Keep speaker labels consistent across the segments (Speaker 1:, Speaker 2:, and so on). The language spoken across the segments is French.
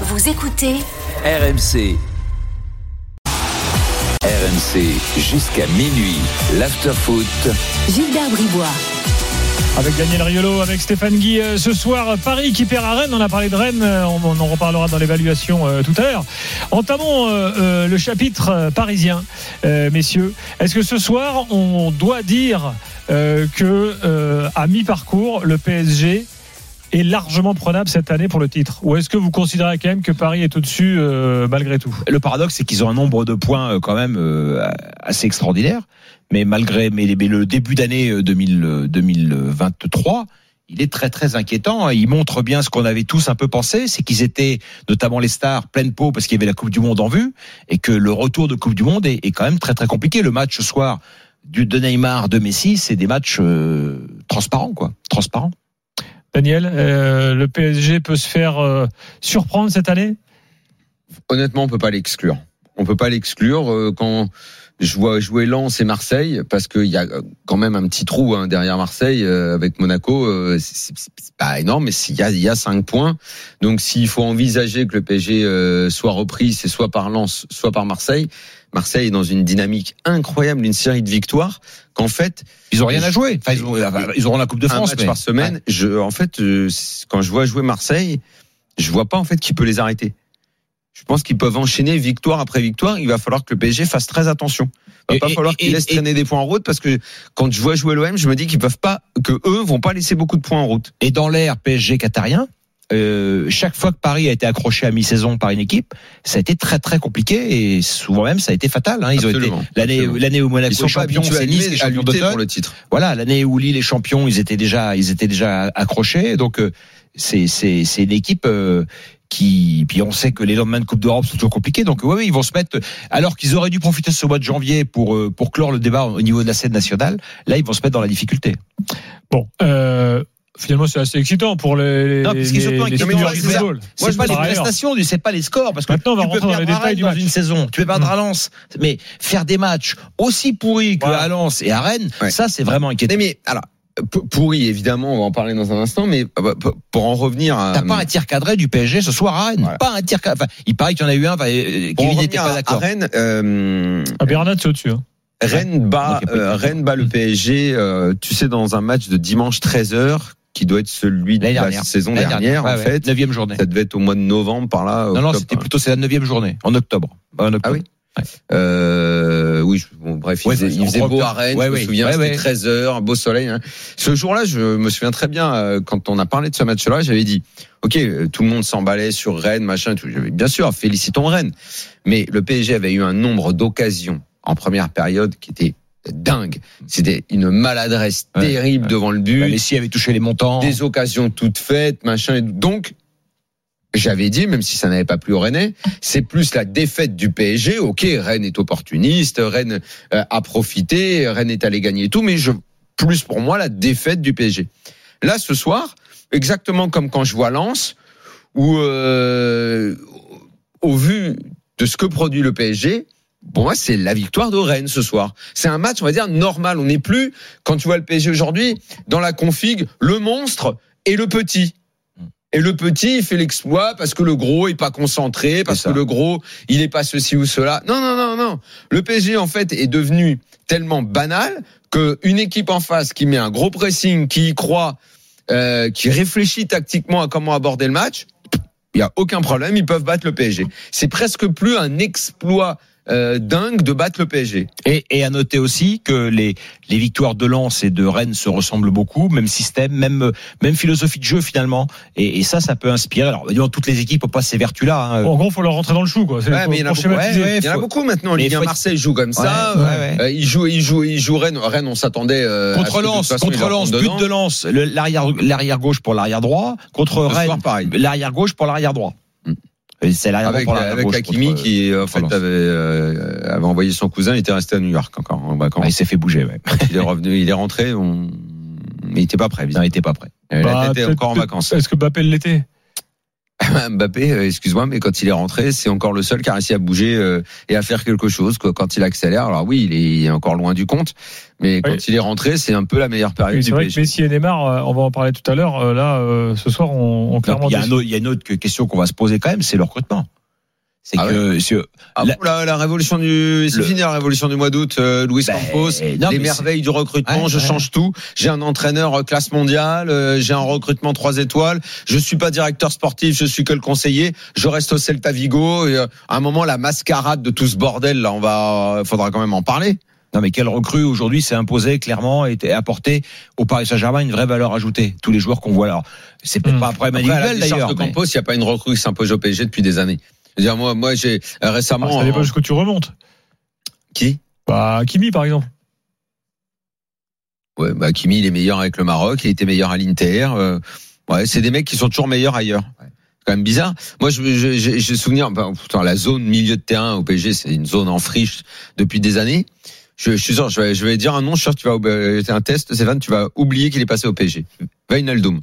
Speaker 1: Vous écoutez
Speaker 2: RMC. RMC jusqu'à minuit. L'afterfoot.
Speaker 1: Gilbert Bribois.
Speaker 3: Avec Daniel Riolo, avec Stéphane Guy. Euh, ce soir, Paris qui perd à Rennes. On a parlé de Rennes. euh, On, on en reparlera dans l'évaluation euh, tout à l'heure. Entamons euh, euh, le chapitre euh, parisien, euh, messieurs. Est-ce que ce soir, on doit dire euh, que euh, à mi-parcours, le PSG est largement prenable cette année pour le titre Ou est-ce que vous considérez quand même que Paris est au-dessus euh, malgré tout?
Speaker 4: Le paradoxe, c'est qu'ils ont un nombre de points euh, quand même euh, assez extraordinaire. Mais malgré mais, le début d'année euh, 2000, euh, 2023, il est très très inquiétant. Il montre bien ce qu'on avait tous un peu pensé, c'est qu'ils étaient notamment les stars pleine peau parce qu'il y avait la Coupe du Monde en vue et que le retour de Coupe du Monde est, est quand même très très compliqué. Le match ce soir du de Neymar, de Messi, c'est des matchs euh, transparents quoi, transparents.
Speaker 3: Daniel, euh, le PSG peut se faire euh, surprendre cette année?
Speaker 5: Honnêtement, on peut pas l'exclure. On peut pas l'exclure euh, quand je vois jouer Lens et Marseille parce qu'il y a quand même un petit trou hein, derrière Marseille avec Monaco. c'est pas énorme, mais s'il y a, il y a cinq points. Donc s'il faut envisager que le PSG soit repris, c'est soit par Lens, soit par Marseille. Marseille est dans une dynamique incroyable, une série de victoires qu'en fait
Speaker 4: Ils ont rien à jouer. Enfin, ils, ont- ils auront la Coupe de
Speaker 5: un
Speaker 4: France
Speaker 5: match
Speaker 4: mais-
Speaker 5: par semaine. Je, en fait, euh, quand je vois jouer Marseille, je vois pas en fait qui peut les arrêter. Je pense qu'ils peuvent enchaîner victoire après victoire. Il va falloir que le PSG fasse très attention. Il va
Speaker 4: Et-
Speaker 5: pas
Speaker 4: et-
Speaker 5: falloir qu'ils laissent
Speaker 4: et-
Speaker 5: traîner des points en route parce que quand je vois jouer l'OM, je me dis qu'ils peuvent pas, que eux vont pas laisser beaucoup de points en route.
Speaker 4: Et dans l'ère PSG qatarien, euh, chaque fois que Paris a été accroché à mi-saison par une équipe, ça a été très très compliqué et souvent même ça a été fatal. Hein. Ils ont été l'année où Monaco
Speaker 5: Ils sont
Speaker 4: est
Speaker 5: pas
Speaker 4: champion,
Speaker 5: habitués à,
Speaker 4: c'est Nice qui est
Speaker 5: lutter- à
Speaker 4: champion
Speaker 5: lutter
Speaker 4: d'automne.
Speaker 5: pour le titre.
Speaker 4: Voilà, l'année où Lille est champion, ils étaient déjà ils étaient déjà accrochés. Donc euh, c'est c'est c'est une équipe. euh, qui, puis on sait que les lendemains de Coupe d'Europe sont toujours compliqués, donc ouais, ils vont se mettre. Alors qu'ils auraient dû profiter de ce mois de janvier pour pour clore le débat au niveau de la scène nationale, là ils vont se mettre dans la difficulté.
Speaker 3: Bon, euh, finalement, c'est assez excitant pour les,
Speaker 4: Non, parce qu'ils sont
Speaker 3: les,
Speaker 4: pas
Speaker 3: les figures
Speaker 4: c'est
Speaker 3: du
Speaker 4: ça.
Speaker 3: football.
Speaker 4: C'est pas les
Speaker 3: par ailleurs.
Speaker 4: prestations, c'est pas les scores, parce que
Speaker 3: Maintenant, on va
Speaker 4: tu peux
Speaker 3: rentrer dans les
Speaker 4: perdre à
Speaker 3: détails du
Speaker 4: Rennes
Speaker 3: match.
Speaker 4: dans une saison, tu peux perdre
Speaker 3: Mm.
Speaker 4: à Lens, mais faire des matchs aussi pourris que
Speaker 3: Voilà.
Speaker 4: à Lens et à Rennes,
Speaker 5: Ouais.
Speaker 4: ça c'est vraiment inquiétant.
Speaker 5: Mais, mais alors pourri évidemment, on va en parler dans un instant, mais euh, p- pour en revenir à
Speaker 4: T'as pas un tir cadré du PSG ce soir à Rennes,
Speaker 5: Voilà.
Speaker 4: pas un tir cadré. Enfin, il paraît qu'il y en a eu un, enfin, Kevin n'était pas
Speaker 5: à, à
Speaker 4: d'accord.
Speaker 5: Rennes, euh,
Speaker 3: Ah, Bernat, c'est au-dessus. hein.
Speaker 5: Rennes bat, euh. Rennes bat le PSG, euh, tu sais, dans un match de dimanche 13h, qui doit être celui de la
Speaker 4: dernière.
Speaker 5: saison
Speaker 4: L'année
Speaker 5: dernière, en fait.
Speaker 4: Neuvième journée.
Speaker 5: Ça devait être au mois de novembre, par là.
Speaker 4: Non, non, c'était plutôt c'est la neuvième journée, en octobre. En octobre.
Speaker 5: Ah oui Euh, oui, je- bon, bref, il
Speaker 4: Ouais,
Speaker 5: faisait, il beau à Rennes,
Speaker 4: ouais,
Speaker 5: je me
Speaker 4: ouais,
Speaker 5: souviens,
Speaker 4: ouais,
Speaker 5: c'était
Speaker 4: ouais.
Speaker 5: 13 heures, beau soleil. hein. Ce jour-là, je me souviens très bien, euh, quand on a parlé de ce match-là, j'avais dit, ok, euh, tout le monde s'emballait sur Rennes, machin, tout. Bien sûr, félicitons Rennes. Mais le PSG avait eu un nombre d'occasions en première période qui était dingue. C'était une maladresse
Speaker 4: Ouais,
Speaker 5: terrible
Speaker 4: ouais.
Speaker 5: devant le but
Speaker 4: Bah, Messi avait touché les montants.
Speaker 5: des occasions toutes faites, machin. et- Donc, j'avais dit, même si ça n'avait pas plu au Rennais, c'est plus la défaite du PSG. Ok, Rennes est opportuniste, Rennes euh, a profité, Rennes est allé gagner et tout, mais je, plus pour moi la défaite du PSG. Là, ce soir, exactement comme quand je vois Lens, où euh, au vu de ce que produit le PSG, pour moi, c'est la victoire de Rennes ce soir. C'est un match, on va dire, normal. On n'est plus, quand tu vois le PSG aujourd'hui, dans la config, le monstre et le petit. Et le petit, il fait l'exploit parce que le gros est pas concentré, parce que le gros, il est pas ceci ou cela. Non, non, non, non. Le PSG, en fait, est devenu tellement banal que une équipe en face qui met un gros pressing, qui y croit, euh, qui réfléchit tactiquement à comment aborder le match, il y a aucun problème, ils peuvent battre le PSG. C'est presque plus un exploit euh, dingue de battre le PSG.
Speaker 4: Et, et à noter aussi que les, les victoires de Lens et de Rennes se ressemblent beaucoup, même système, même, même philosophie de jeu finalement. Et, et ça, ça peut inspirer. Alors, évidemment, toutes les équipes n'ont pas ces vertus-là. hein.
Speaker 3: En gros, faut leur rentrer dans le chou, quoi.
Speaker 5: Ouais, mais il y en a beaucoup.
Speaker 3: schématiser.
Speaker 4: Ouais, ouais.
Speaker 5: Il y en a beaucoup maintenant. En
Speaker 4: Mais
Speaker 5: Ligue 1,
Speaker 4: faut être-
Speaker 5: Marseille joue comme ça.
Speaker 4: Ouais, ouais, ouais.
Speaker 5: Euh, il joue, il joue, il joue Rennes. Rennes, on s'attendait. euh,
Speaker 4: Contre Lens, contre Lens, but
Speaker 5: dedans.
Speaker 4: de Lens, le- l'arrière, l'arrière gauche pour l'arrière droit. Contre
Speaker 5: Ce soir,
Speaker 4: Rennes,
Speaker 5: pareil.
Speaker 4: l'arrière gauche pour l'arrière droit. C'est
Speaker 5: Avec,
Speaker 4: l'arrière
Speaker 5: avec. Hakimi
Speaker 4: contre-
Speaker 5: qui en fait
Speaker 4: Lens.
Speaker 5: avait, euh, avait envoyé son cousin, il était resté à New York encore en
Speaker 4: Ah,
Speaker 5: vacances.
Speaker 4: il s'est fait bouger, ouais.
Speaker 5: il est revenu, il est rentré, on... mais il était pas prêt.
Speaker 4: Il
Speaker 5: visiblement.
Speaker 4: n'était pas prêt.
Speaker 5: La
Speaker 3: Bah,
Speaker 5: tête est
Speaker 3: peut-être-
Speaker 5: encore en vacances.
Speaker 3: Est-ce que Mbappé l'était?
Speaker 5: Mbappé, euh, excuse-moi, mais quand il est rentré, c'est encore le seul qui a réussi à bouger euh, et à faire quelque chose. Quoi. Quand il accélère, alors oui, il est, il est encore loin du compte, mais quand
Speaker 3: Oui.
Speaker 5: il est rentré, c'est un peu la meilleure période
Speaker 3: Oui, c'est
Speaker 5: du
Speaker 3: vrai que
Speaker 5: PSG.
Speaker 3: Messi et Neymar, euh, on va en parler tout à l'heure. Là, euh, ce soir, on, on clairement.
Speaker 4: Il y, a un
Speaker 3: déçu.
Speaker 4: autre- il y a une autre question qu'on va se poser quand même, c'est le recrutement. C'est
Speaker 5: Ah
Speaker 4: que c'est-
Speaker 5: Ah
Speaker 4: La-
Speaker 5: bon, la, la révolution du, c'est fini la révolution du mois d'août, euh, Louis
Speaker 4: Ben,
Speaker 5: Campos,
Speaker 4: non,
Speaker 5: les
Speaker 4: mais
Speaker 5: merveilles du recrutement,
Speaker 4: Ouais,
Speaker 5: je
Speaker 4: ouais.
Speaker 5: change tout. J'ai un entraîneur euh, classe mondiale, euh, j'ai un recrutement trois étoiles. Je suis pas directeur sportif, je suis que le conseiller. Je reste au Celta Vigo. Et, euh, à un moment, la mascarade de tout ce bordel là, on va, faudra quand même en parler.
Speaker 4: Non, mais quelle recrue aujourd'hui s'est imposée clairement et a apporté au Paris Saint-Germain une vraie valeur ajoutée. Tous les joueurs qu'on voit là. C'est peut-être
Speaker 3: Hmm.
Speaker 4: pas un problème individuel d'ailleurs.
Speaker 5: de
Speaker 4: mais-
Speaker 5: Campos, il n'y a pas une recrue qui s'impose au PSG depuis des années. Je veux dire, moi, moi, j'ai euh, récemment.
Speaker 3: Ah, ça dépend
Speaker 5: en-
Speaker 3: jusqu'où tu remontes.
Speaker 5: Qui?
Speaker 3: Bah, Kimi, par exemple.
Speaker 5: Ouais, bah Kimi, il est meilleur avec le Maroc, il était meilleur à l'Inter. euh, ouais, c'est des mecs qui sont toujours meilleurs ailleurs. C'est quand même bizarre. Moi, je, je, je, je souvenir, bah, putain, la zone milieu de terrain au PSG, c'est une zone en friche depuis des années. Je, je suis sûr, je vais, je vais dire un nom, je suis sûr que tu vas, euh, c'est un test, Stéphane, tu vas oublier qu'il est passé au PSG. Wijnaldum.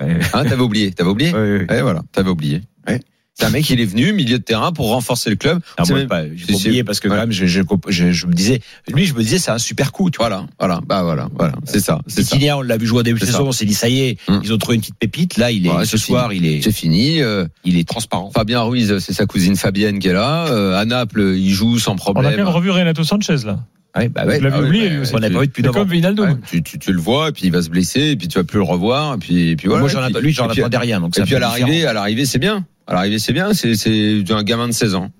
Speaker 4: Ouais.
Speaker 5: Hein, t'avais oublié, t'avais oublié?
Speaker 4: Ouais, ouais.
Speaker 5: Ouais, voilà, t'avais oublié. Ouais. C'est un mec, il est venu milieu de terrain pour renforcer le club.
Speaker 4: Non,
Speaker 5: C'est
Speaker 4: moi,
Speaker 5: même-
Speaker 4: pas- j'ai oublié parce que
Speaker 5: ouais.
Speaker 4: quand même, je, je, je, je me disais, lui, je me disais, c'est un super coup. Tu vois.
Speaker 5: Voilà, voilà, bah voilà, voilà, c'est ça, c'est ça.
Speaker 4: On l'a vu jouer au début de saison, on s'est dit, ça y est,
Speaker 5: Hum.
Speaker 4: ils ont trouvé une petite pépite. Là, il est,
Speaker 5: Ouais,
Speaker 4: ce soir, il est,
Speaker 5: C'est fini. euh,
Speaker 4: il est transparent.
Speaker 5: Fabien Ruiz, c'est sa cousine Fabienne qui est là. Euh, à Naples, il joue sans
Speaker 3: On a
Speaker 5: problème.
Speaker 3: bien revu Renato Sanchez, là.
Speaker 4: Ouais, bah,
Speaker 5: Ouais, ah oui,
Speaker 3: oublié,
Speaker 5: bah,
Speaker 3: lui aussi.
Speaker 4: on n'a pas vu depuis
Speaker 3: comme Vinaldoom.
Speaker 5: Ouais, tu, tu, tu le vois, et puis il va se blesser, et puis tu vas plus le revoir, et puis, et puis voilà.
Speaker 4: Moi, j'en ai- lui, j'en attendais rien. Donc,
Speaker 5: Et puis à l'arrivée, à l'arrivée, c'est bien. L'arrivée, c'est bien. C'est, c'est un gamin de 16 ans.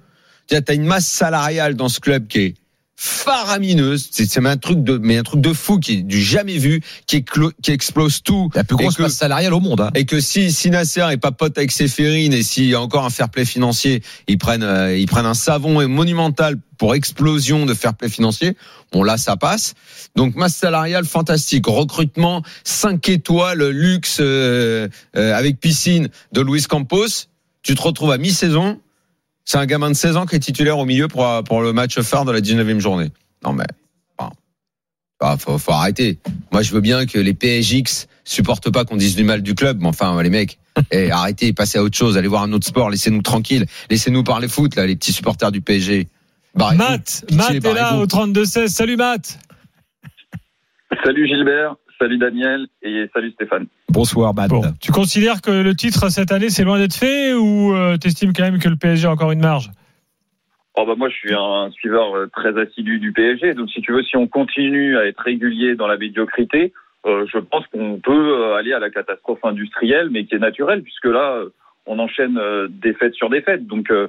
Speaker 5: Tu as une masse salariale dans ce club qui est faramineuse. C'est, un truc de, mais un truc de fou qui est du jamais vu, qui, éclo- qui explose tout.
Speaker 4: la plus grosse
Speaker 5: que-
Speaker 4: masse salariale au monde. Hein.
Speaker 5: Et que si, si Nasser est pas pote avec Séphérine et s'il y a encore un fair play financier, ils prennent, euh, ils prennent un savon monumental pour explosion de fair play financier. Bon, là, ça passe. Donc, masse salariale fantastique. Recrutement 5 étoiles, luxe, euh, euh, avec piscine de Luis Campos. Tu te retrouves à mi-saison. C'est un gamin de 16 ans qui est titulaire au milieu pour, pour le match phare de la 19e journée. Non, mais, bon. Ah, faut, faut arrêter. Moi, je veux bien que les PSX supportent pas qu'on dise du mal du club, mais enfin, les mecs, eh, arrêtez, passez à autre chose, allez voir un autre sport, laissez-nous tranquilles, laissez-nous parler foot, là, les petits supporters du PSG. Barrez-vous.
Speaker 3: Matt,
Speaker 5: Pitié,
Speaker 3: Matt est là au 32-16. Salut Matt.
Speaker 6: Salut Gilbert, salut Daniel et salut Stéphane.
Speaker 4: Bonsoir, Matt.
Speaker 3: Bon, tu considères que le titre cette année c'est loin d'être fait ou euh, t'estimes quand même que le PSG a encore une marge?
Speaker 6: Oh bah moi je suis un suiveur euh, très assidu du PSG, donc si tu veux, si on continue à être régulier dans la médiocrité, euh, je pense qu'on peut aller à la catastrophe industrielle, mais qui est naturelle, puisque là on enchaîne euh, défaite sur défaite. Donc euh,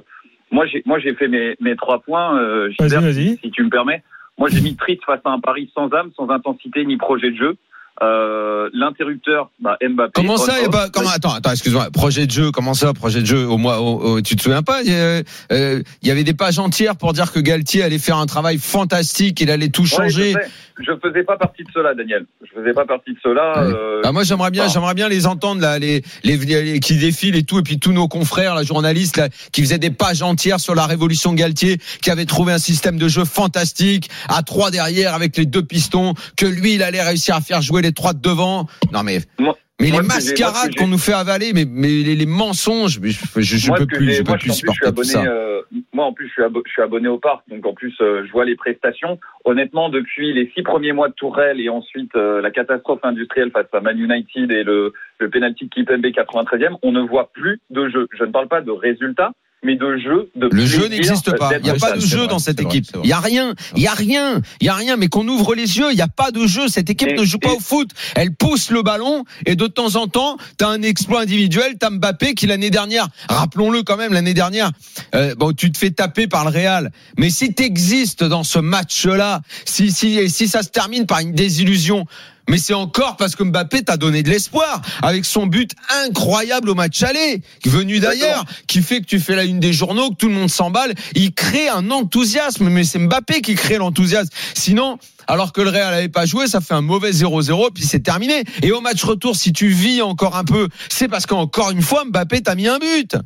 Speaker 6: moi j'ai moi j'ai fait mes, mes trois points, euh,
Speaker 3: Vas-y,
Speaker 6: Gilbert,
Speaker 3: vas-y.
Speaker 6: si tu me permets. Moi j'ai mis triste face à un Paris sans âme, sans intensité ni projet de jeu. Euh, L'interrupteur, bah, Mbappé.
Speaker 5: Comment ça,
Speaker 6: on-off.
Speaker 5: y a pas, comment, attends, attends, excuse-moi, projet de jeu, comment ça, projet de jeu, au mois, au- au- tu te souviens pas, il y, a- euh, il y avait des pages entières pour dire que Galtier allait faire un travail fantastique, il allait tout
Speaker 6: Ouais,
Speaker 5: changer.
Speaker 6: je, je faisais pas partie de cela, Daniel. Je faisais pas partie de cela.
Speaker 5: Ouais.
Speaker 6: euh,
Speaker 5: Ah, moi j'aimerais bien, j'aimerais bien les entendre là, les, les, les- qui défilent et tout, et puis tous nos confrères, la journaliste là, qui faisaient des pages entières sur la révolution Galtier, qui avait trouvé un système de jeu fantastique à trois derrière avec les deux pistons, que lui il allait réussir à faire jouer les trois de devant. Non mais.
Speaker 6: Moi-
Speaker 5: mais
Speaker 6: moi,
Speaker 5: les mascarades qu'on nous fait avaler, mais, mais les, les mensonges, je, je, je
Speaker 6: moi,
Speaker 5: peux plus, je peux plus supporter tout ça.
Speaker 6: euh, moi, en plus, je suis, abo- je suis abonné au parc, donc en plus, euh, je vois les prestations. Honnêtement, depuis les six premiers mois de Tourelle et ensuite euh, la catastrophe industrielle face à Man United et le, le penalty de Kipembe 93e, on ne voit plus de jeu. Je ne parle pas de résultats, mais de jeu. De
Speaker 5: Le jeu n'existe pas. Il n'y a pas de jeu
Speaker 4: vrai,
Speaker 5: dans cette équipe. Il y a rien. Il y a rien. Il y a rien. Mais qu'on ouvre les yeux, il n'y a pas de jeu. Cette équipe
Speaker 6: Et-
Speaker 5: ne joue pas
Speaker 6: et-
Speaker 5: au foot. Elle pousse le ballon et de temps en temps, t'as un exploit individuel. T'as Mbappé qui l'année dernière, rappelons-le quand même, l'année dernière, euh, bon, tu te fais taper par le Real. Mais si t'existes dans ce match-là, si si si ça se termine par une désillusion. Mais c'est encore parce que Mbappé t'a donné de l'espoir avec son but incroyable au match aller, venu d'ailleurs, qui fait que tu fais la une des journaux, que tout le monde s'emballe. Il crée un enthousiasme, mais c'est Mbappé qui crée l'enthousiasme. Sinon, alors que le Real n'avait pas joué, ça fait un mauvais 0-0, puis c'est terminé. Et au match retour, si tu vis encore un peu, c'est parce qu'encore une fois, Mbappé t'a mis un but.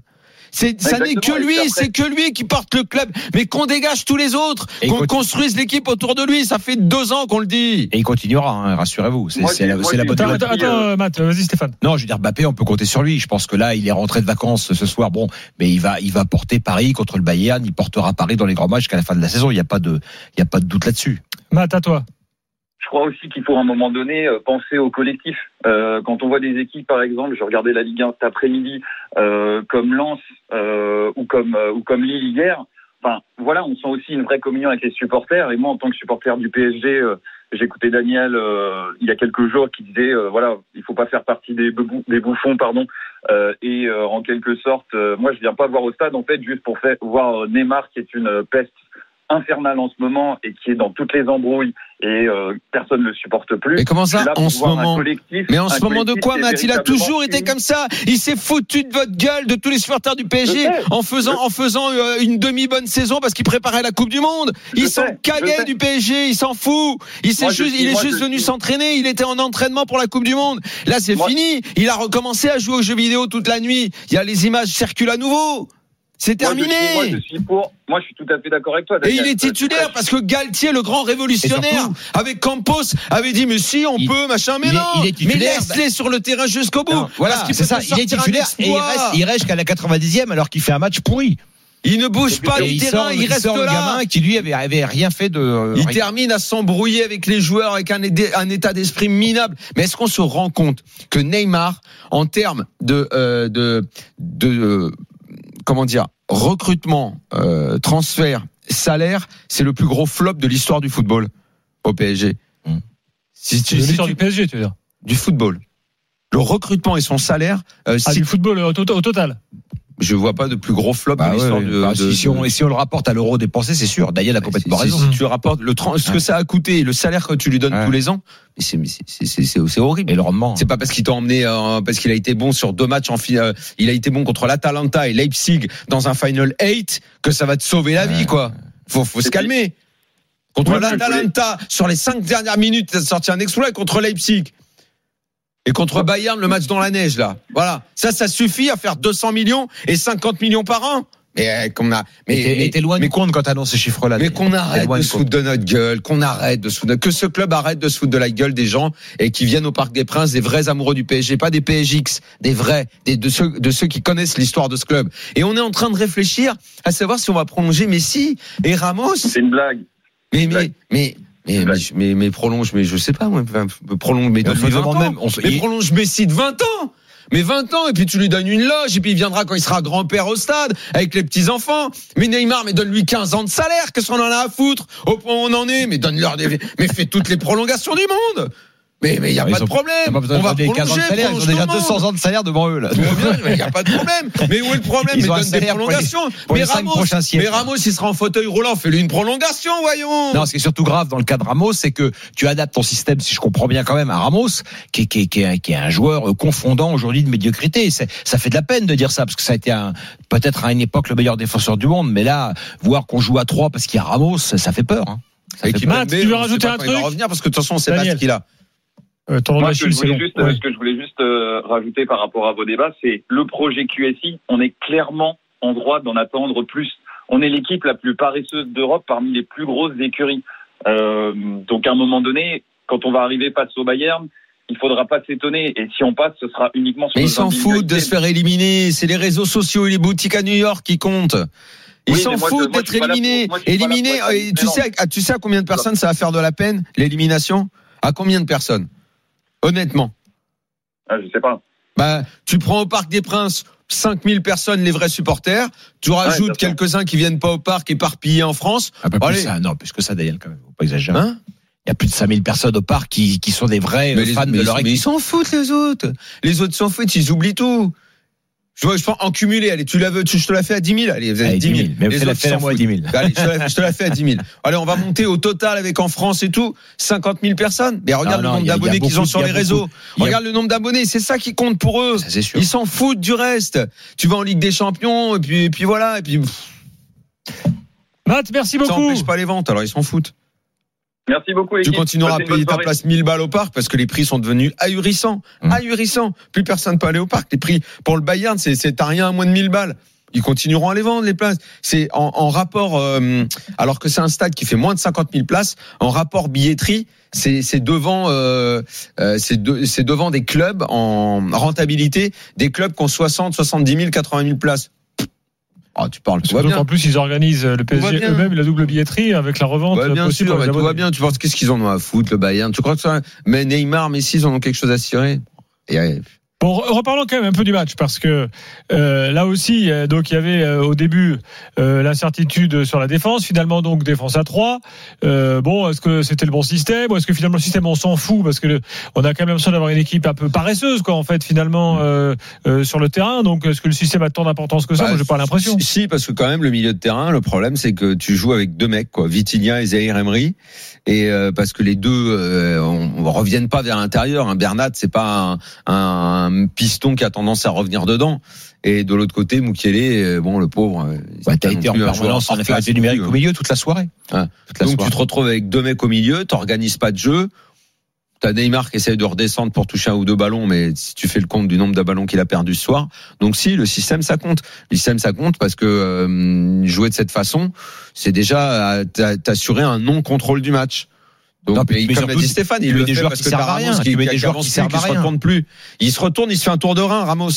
Speaker 5: C'est, ça n'est que lui, c'est que lui qui porte le club. Mais qu'on dégage tous les autres,
Speaker 4: Et
Speaker 5: qu'on
Speaker 4: continue.
Speaker 5: construise l'équipe autour de lui. Ça fait deux ans qu'on le dit.
Speaker 4: Et il continuera, hein, rassurez-vous. C'est
Speaker 6: Moi,
Speaker 4: c'est la,
Speaker 6: moi,
Speaker 4: c'est la bonne
Speaker 3: attends, attends, euh, Matt, vas-y Stéphane.
Speaker 4: Non, je veux dire, Mbappé, on peut compter sur lui. Je pense que là, il est rentré de vacances ce soir. Bon, mais il va, il va porter Paris contre le Bayern. Il portera Paris dans les grands matchs jusqu'à la fin de la saison. Il n'y a pas de, il y a pas de doute là-dessus.
Speaker 3: Matt, à toi.
Speaker 6: Je crois aussi qu'il faut à un moment donné euh, penser au collectif. Euh, quand on voit des équipes, par exemple, je regardais la Ligue 1 cet après-midi, euh, comme Lens ou comme ou comme Lille hier. Enfin, voilà, on sent aussi une vraie communion avec les supporters. Et moi, en tant que supporter du PSG, écouté Daniel il y a quelques jours qui disait, voilà, il faut pas faire partie des, des bouffons, pardon. Et en quelque sorte, moi, je viens pas voir au stade en fait juste pour voir Neymar qui est une peste infernale en ce moment et qui est dans toutes les embrouilles et euh, personne ne le supporte plus.
Speaker 5: Mais comment ça, en ce moment
Speaker 6: collectif,
Speaker 5: Mais en ce moment de quoi, Matt? Il a toujours été comme ça. Il s'est foutu de votre gueule, de tous les supporters du PSG, en faisant, en faisant euh, une demi-bonne saison parce qu'il préparait la Coupe du Monde. Il s'en caguait du PSG, il s'en fout. Il, s'est juste, il est juste venu s'entraîner. Il était en entraînement pour la Coupe du Monde. Là, c'est fini. Il a recommencé à jouer aux jeux vidéo toute la nuit. Il y a les images circulent à nouveau. C'est
Speaker 6: Moi, je
Speaker 5: terminé.
Speaker 6: suis- Moi, je suis pour. Moi, je suis tout à fait d'accord avec toi.
Speaker 5: Et il est titulaire parce que Galtier, le grand révolutionnaire,
Speaker 4: surtout-
Speaker 5: avec Campos, avait dit mais si on
Speaker 4: Il-
Speaker 5: peut machin, mais
Speaker 4: il est-
Speaker 5: non,
Speaker 4: il est
Speaker 5: mais laisse-les sur le terrain jusqu'au bout.
Speaker 4: Non, voilà, c'est ça. Il est titulaire et il reste, il reste jusqu'à la 90e alors qu'il fait un match pourri.
Speaker 5: Il ne bouge pas du
Speaker 4: il
Speaker 5: terrain,
Speaker 4: sort,
Speaker 5: il reste
Speaker 4: sort le
Speaker 5: là.
Speaker 4: gamin qui lui avait, avait rien fait de.
Speaker 5: Il
Speaker 4: rien-
Speaker 5: termine à s'embrouiller avec les joueurs avec un état d'esprit minable. Mais est-ce qu'on se rend compte que Neymar, en termes de, euh, de, de euh, comment dire, recrutement, euh, transfert, salaire, c'est le plus gros flop de l'histoire du football au PSG. Si tu,
Speaker 3: De
Speaker 5: si
Speaker 3: l'histoire
Speaker 5: tu-
Speaker 3: du PSG, tu veux dire?
Speaker 5: du football. Le recrutement et son salaire, euh,
Speaker 3: Ah,
Speaker 5: si-
Speaker 3: du football au, to- au total?
Speaker 5: Je vois pas de plus gros flop
Speaker 4: Bah
Speaker 5: de l'histoire
Speaker 4: ouais,
Speaker 5: de,
Speaker 4: bah,
Speaker 5: de-
Speaker 4: si, si on, et si on le rapporte à l'euro dépensé, c'est sûr. Daniel a complètement
Speaker 5: Si-
Speaker 4: raison.
Speaker 5: Si, tu rapportes le ce que ça a coûté, et le salaire que tu lui donnes
Speaker 4: Ouais.
Speaker 5: tous les ans, mais c'est horrible.
Speaker 4: Et le rendement.
Speaker 5: C'est pas parce qu'il t'a emmené, euh, parce qu'il a été bon sur deux matchs en fi- euh, il a été bon contre l'Atalanta et Leipzig dans un final 8 que ça va te sauver la vie, quoi. Faut, faut se calmer. Contre l'Atalanta, sur les cinq dernières minutes, t'as sorti un exploit contre Leipzig. Et contre Bayern, le match dans la neige, là. Voilà. Ça, ça suffit à faire 200 millions et 50 millions par an. Mais euh, qu'on a, mais,
Speaker 4: Mais
Speaker 5: mais-
Speaker 4: t'es loin
Speaker 5: mais
Speaker 4: compte quand t'annonces ces chiffres-là.
Speaker 5: mais qu'on arrête de se foutre de notre gueule, qu'on arrête de se foutre que ce club arrête de se foutre de la gueule des gens et qui viennent au Parc des Princes, des vrais amoureux du PSG, pas des PSX, des vrais, des, de ceux, de ceux qui connaissent l'histoire de ce club. Et on est en train de réfléchir à savoir si on va prolonger Messi et Ramos.
Speaker 6: C'est une blague.
Speaker 5: Mais, mais,
Speaker 6: blague.
Speaker 5: mais, mais, mais, mais, mais prolonge, mais je sais pas, moi, prolonge, mais
Speaker 4: Mais on
Speaker 5: depuis
Speaker 4: se
Speaker 5: 20
Speaker 4: demande
Speaker 5: ans.
Speaker 4: même, on se-
Speaker 5: mais prolonge Messi de 20 ans. Mais 20 ans, et puis tu lui donnes une loge, et puis il viendra quand il sera grand-père au stade, avec les petits-enfants. Mais Neymar, mais donne-lui 15 ans de salaire, qu'est-ce qu'on en a à foutre? Au point où on en est, mais donne-leur des... Mais fais toutes les prolongations du monde Mais il y a
Speaker 4: ils
Speaker 5: pas de problème
Speaker 4: pas
Speaker 5: On
Speaker 4: de
Speaker 5: va
Speaker 4: demander 15 ans de
Speaker 5: prolonger,
Speaker 4: salaire, ils ont déjà
Speaker 5: tout le
Speaker 4: 200
Speaker 5: monde.
Speaker 4: ans de salaire devant eux, là.
Speaker 5: Il n'y a pas de problème. Mais où est le problème?
Speaker 4: Ils
Speaker 5: Mais
Speaker 4: ont un
Speaker 5: donne des
Speaker 4: salaire pour les-
Speaker 5: prolongations.
Speaker 4: pour
Speaker 5: mais, Ramos, mais il sera en fauteuil roulant, fais-lui une prolongation, voyons
Speaker 4: Non, ce qui est surtout grave dans le cas de Ramos, c'est que tu adaptes ton système, si je comprends bien quand même, à Ramos, qui est, qui est, qui est, qui est un joueur euh, confondant aujourd'hui de médiocrité. Ça fait de la peine de dire ça, parce que ça a été peut-être à une époque le meilleur défenseur du monde, mais là, voir qu'on joue à trois parce qu'il y a Ramos, ça fait peur. Hein. Ça fait
Speaker 5: Kimpembe,
Speaker 3: Matt, tu veux rajouter
Speaker 5: pas
Speaker 3: un
Speaker 5: quand il va
Speaker 3: truc
Speaker 5: revenir parce que de toute façon, on sait pas
Speaker 3: Daniel.
Speaker 5: ce qu'il a.
Speaker 3: Euh,
Speaker 6: Moi, ce que je voulais juste,
Speaker 3: Ouais.
Speaker 6: ce que je voulais juste euh, rajouter par rapport à vos débats, c'est le projet QSI. On est clairement en droit d'en attendre plus. On est l'équipe la plus paresseuse d'Europe parmi les plus grosses écuries. Euh, donc, à un moment donné, quand on va arriver face au Bayern, il faudra pas s'étonner. Et si on passe, ce sera uniquement sur
Speaker 5: Mais ils s'en foutent de se faire éliminer. C'est les réseaux sociaux et les boutiques à New York qui comptent. Ils
Speaker 6: Oui,
Speaker 5: s'en foutent d'être
Speaker 6: pour-
Speaker 5: éliminés.
Speaker 6: moi, pour
Speaker 5: Éliminés. sais, tu sais à combien de personnes ça va faire de la peine, l'élimination? À combien de personnes? Honnêtement.
Speaker 6: Ah, je sais pas.
Speaker 5: Bah, tu prends au Parc des Princes 5000 personnes, les vrais supporters. Tu rajoutes quelques-uns qui viennent pas au parc éparpillés en France.
Speaker 4: Un peu plus ça, non, plus que ça, Daniel, quand même. Faut pas exagérer.
Speaker 5: Hein
Speaker 4: Il y a plus de 5000 personnes au parc qui, qui sont des vrais
Speaker 5: mais
Speaker 4: euh,
Speaker 5: les-
Speaker 4: fans de leur
Speaker 5: mais ils
Speaker 4: équipe.
Speaker 5: s'en foutent les autres. Les autres s'en foutent, ils oublient tout. Je vois, je prends en cumulé. Allez, tu la veux, tu- je te la fais à 10 000. Allez, vous avez
Speaker 4: Allez,
Speaker 5: 10 000.
Speaker 4: Mais
Speaker 5: Les
Speaker 4: fais-la
Speaker 5: autres
Speaker 4: fais-la
Speaker 5: s'en
Speaker 4: moi à
Speaker 5: foutent.
Speaker 4: 10 000.
Speaker 5: Allez, je te, la, je te la fais à 10 000. Allez, on va monter au total avec en France et tout 50 000 personnes. Mais regarde
Speaker 4: Non, non,
Speaker 5: le nombre d'abonnés qu'ils ont sur les réseaux.
Speaker 4: a-
Speaker 5: Regarde le nombre d'abonnés, c'est ça qui compte pour eux.
Speaker 4: Ça, c'est sûr.
Speaker 5: Ils s'en foutent du reste. Tu vas en Ligue des Champions et puis, et puis voilà. Et puis
Speaker 3: Matt, merci
Speaker 5: ça
Speaker 3: beaucoup.
Speaker 5: empêche pas les ventes. Alors ils s'en foutent.
Speaker 6: Merci beaucoup,
Speaker 5: Tu continueras à payer ta
Speaker 6: soirée.
Speaker 5: place 1000 balles au parc parce que les prix sont devenus ahurissants.
Speaker 4: Mmh.
Speaker 5: Ahurissants. Plus personne peut aller au parc. Les prix pour le Bayern, c'est, c'est, t'as rien à moins de 1000 balles. Ils continueront à les vendre les places. C'est en, en rapport, euh, alors que c'est un stade qui fait moins de 50 000 places, en rapport billetterie, c'est c'est devant, euh, euh, c'est de- c'est devant des clubs en rentabilité, des clubs qui ont 60, 70 000, 80 000 places. Oh, tu parles, tout va
Speaker 3: Surtout
Speaker 5: bien.
Speaker 3: qu'en plus, ils organisent euh, le PSG eux-mêmes la double billetterie avec la revente
Speaker 5: Ouais, bien
Speaker 3: possible
Speaker 5: sûr, ouais, tout va bien. Tu penses qu'est-ce qu'ils en ont à foutre, le Bayern Tu crois que ça Mais Neymar, Messi, ils en ont quelque chose à cirer? Et, euh,
Speaker 3: Bon, re- reparlons quand même un peu du match parce que euh, là aussi, euh, donc il y avait euh, au début euh, l'incertitude sur la défense. Finalement, donc défense à 3 Euh, bon, est-ce que c'était le bon système ou est-ce que finalement le système on s'en fout parce que le- on a quand même l'impression d'avoir une équipe un peu paresseuse quoi en fait finalement euh, euh, sur le terrain. Donc est-ce que le système a tant d'importance que ça?
Speaker 5: Bah,
Speaker 3: Moi, j'ai pas l'impression.
Speaker 5: Si, si, parce que quand même le milieu de terrain, le problème c'est que tu joues avec deux mecs, quoi, Vitinha et Zahir Emery, et euh, parce que les deux euh, on, on reviennent pas vers l'intérieur. Un Bernat, c'est pas un, un piston qui a tendance à revenir dedans. Et de l'autre côté, Mukele, euh, bon, le pauvre, euh,
Speaker 4: Bah, t'as été en permanence en infériorité numérique au milieu toute la soirée.
Speaker 5: Ouais.
Speaker 4: Toute la
Speaker 5: Donc
Speaker 4: soirée.
Speaker 5: tu te retrouves avec deux mecs au milieu, t'organises pas de jeu. T'as Neymar qui essaye de redescendre pour toucher un ou deux ballons, mais si tu fais le compte du nombre de ballons qu'il a perdu ce soir, donc si le système ça compte, le système ça compte parce que euh, jouer de cette façon, c'est déjà t'a- t'assurer un non contrôle du match. Donc,
Speaker 4: Non, mais
Speaker 5: comme l'a dit Stéphane, il le
Speaker 4: des
Speaker 5: fait
Speaker 4: joueurs
Speaker 5: parce
Speaker 4: qui servent à rien,
Speaker 5: qui,
Speaker 4: mets des joueurs qui servent
Speaker 5: qui
Speaker 4: à
Speaker 5: se
Speaker 4: rien.
Speaker 5: retourne plus. Il se retourne, il se fait un tour de rein, Ramos.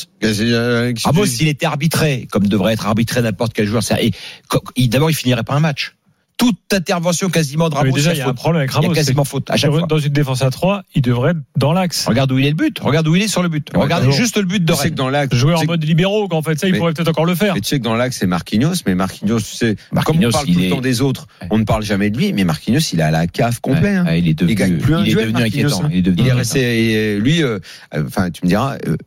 Speaker 4: Ramos, s'il était arbitré, comme devrait être arbitré n'importe quel joueur, ça, et, co- il- d'abord, il finirait pas un match. Toute intervention quasiment de
Speaker 3: Mais
Speaker 4: Ramos,
Speaker 3: déjà, il y a un problème avec
Speaker 4: Il y a
Speaker 3: Ramos.
Speaker 4: quasiment faute à
Speaker 3: que
Speaker 4: chaque fois.
Speaker 3: Dans une défense à 3 il devrait être dans l'axe.
Speaker 4: Regarde où il est le but. Regarde où il est sur le but. Regardez
Speaker 3: bon.
Speaker 4: juste le but de
Speaker 5: Tu sais que dans l'axe,
Speaker 3: Jouer en mode libéraux, qu'en fait, ça, il
Speaker 5: Mais-
Speaker 3: pourrait peut-être encore le faire.
Speaker 5: Mais tu sais que dans l'axe, c'est Marquinhos, mais Marquinhos, tu sais, comme
Speaker 4: Marquinhos,
Speaker 5: on parle
Speaker 4: il
Speaker 5: tout le
Speaker 4: est-
Speaker 5: temps des autres,
Speaker 4: Ouais.
Speaker 5: on ne parle jamais de lui, mais Marquinhos, il est à la cave complet.
Speaker 4: Ouais,
Speaker 5: hein.
Speaker 4: ouais, il est devenu,
Speaker 5: Il gagne plus un
Speaker 4: il est devenu inquiétant.
Speaker 5: hein.
Speaker 4: Il est devenu
Speaker 5: Il est
Speaker 4: inquiétant.
Speaker 5: resté, et lui, euh, enfin, tu me diras, euh,